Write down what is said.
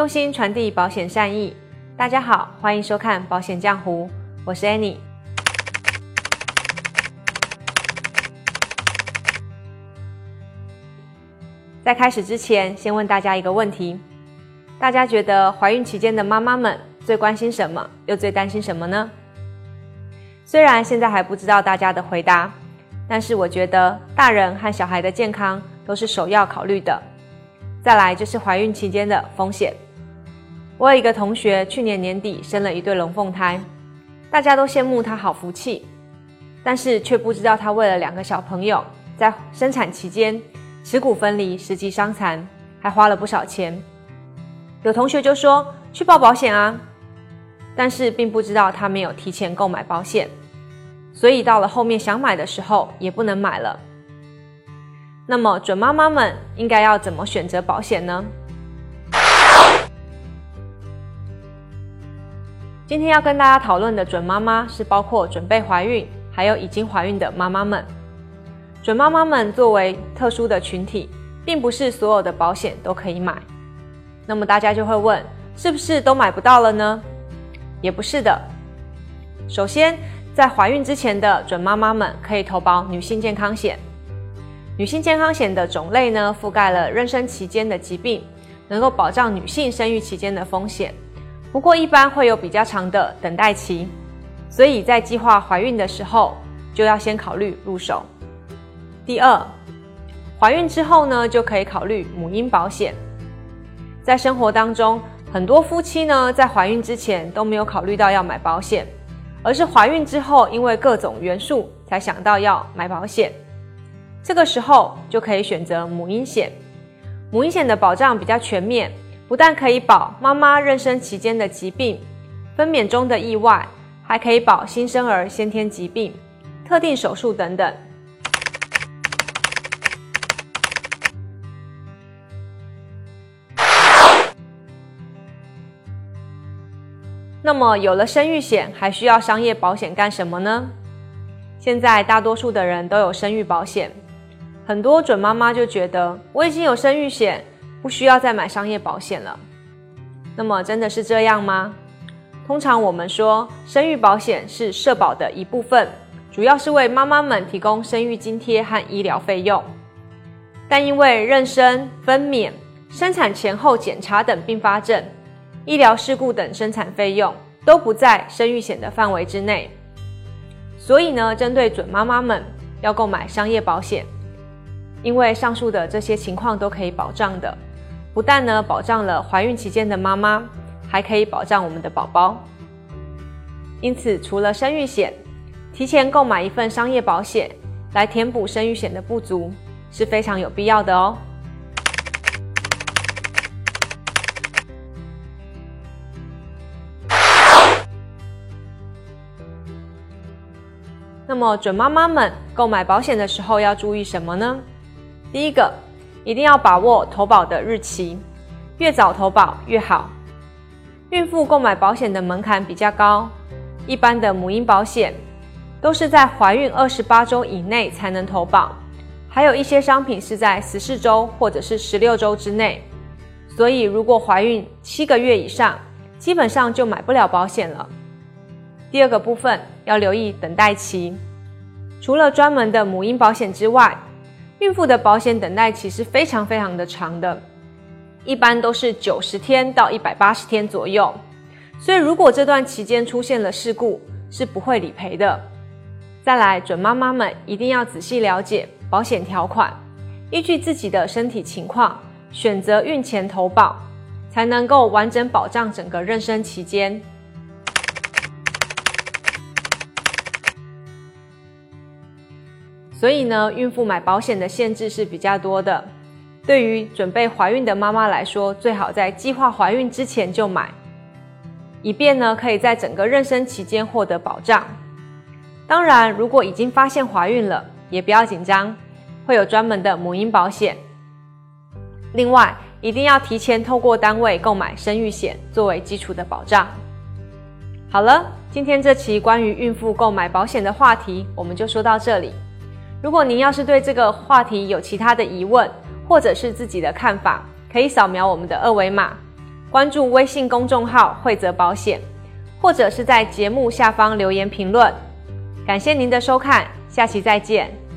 用心传递保险善意。大家好，欢迎收看《保险江湖》，我是 Annie。在开始之前，先问大家一个问题：大家觉得怀孕期间的妈妈们最关心什么，又最担心什么呢？虽然现在还不知道大家的回答，但是我觉得大人和小孩的健康都是首要考虑的。再来就是怀孕期间的风险。我有一个同学，去年年底生了一对龙凤胎，大家都羡慕她好福气，但是却不知道她为了两个小朋友，在生产期间耻骨分离、十级伤残，还花了不少钱。有同学就说去报保险啊，但是并不知道他没有提前购买保险。所以到了后面想买的时候也不能买了。那么准妈妈们应该要怎么选择保险呢？今天要跟大家讨论的准妈妈是包括准备怀孕还有已经怀孕的妈妈们。准妈妈们作为特殊的群体，并不是所有的保险都可以买。那么大家就会问，是不是都买不到了呢？也不是的。首先。在怀孕之前的准妈妈们可以投保女性健康险。女性健康险的种类呢，覆盖了妊娠期间的疾病，能够保障女性生育期间的风险。不过一般会有比较长的等待期，所以在计划怀孕的时候就要先考虑入手。第二，怀孕之后呢，就可以考虑母婴保险。在生活当中，很多夫妻呢，在怀孕之前都没有考虑到要买保险。而是怀孕之后，因为各种元素才想到要买保险。这个时候就可以选择母婴险。母婴险的保障比较全面，不但可以保妈妈妊娠期间的疾病、分娩中的意外，还可以保新生儿先天疾病、特定手术等等。那么有了生育险，还需要商业保险干什么呢？现在大多数的人都有生育保险，很多准妈妈就觉得我已经有生育险，不需要再买商业保险了。那么真的是这样吗？通常我们说生育保险是社保的一部分，主要是为妈妈们提供生育津贴和医疗费用。但因为妊娠、分娩、生产前后检查等并发症。医疗事故等生产费用都不在生育险的范围之内，所以呢，针对准妈妈们要购买商业保险，因为上述的这些情况都可以保障的，不但呢保障了怀孕期间的妈妈，还可以保障我们的宝宝。因此，除了生育险，提前购买一份商业保险来填补生育险的不足是非常有必要的哦。那么，准妈妈们购买保险的时候要注意什么呢？第一个，一定要把握投保的日期，越早投保越好。孕妇购买保险的门槛比较高，一般的母婴保险都是在怀孕二十八周以内才能投保，还有一些商品是在十四周或者是十六周之内。所以，如果怀孕七个月以上，基本上就买不了保险了。第二个部分要留意等待期，除了专门的母婴保险之外，孕妇的保险等待期是非常非常的长的，一般都是九十天到一百八十天左右。所以如果这段期间出现了事故，是不会理赔的。再来，准妈妈们一定要仔细了解保险条款，依据自己的身体情况选择孕前投保，才能够完整保障整个妊娠期间。所以呢，孕妇买保险的限制是比较多的。对于准备怀孕的妈妈来说，最好在计划怀孕之前就买，以便呢可以在整个妊娠期间获得保障。当然，如果已经发现怀孕了，也不要紧张，会有专门的母婴保险。另外，一定要提前透过单位购买生育险作为基础的保障。好了，今天这期关于孕妇购买保险的话题，我们就说到这里。如果您要是对这个话题有其他的疑问或者是自己的看法可以扫描我们的二维码关注微信公众号惠泽保险或者是在节目下方留言评论。感谢您的收看下期再见。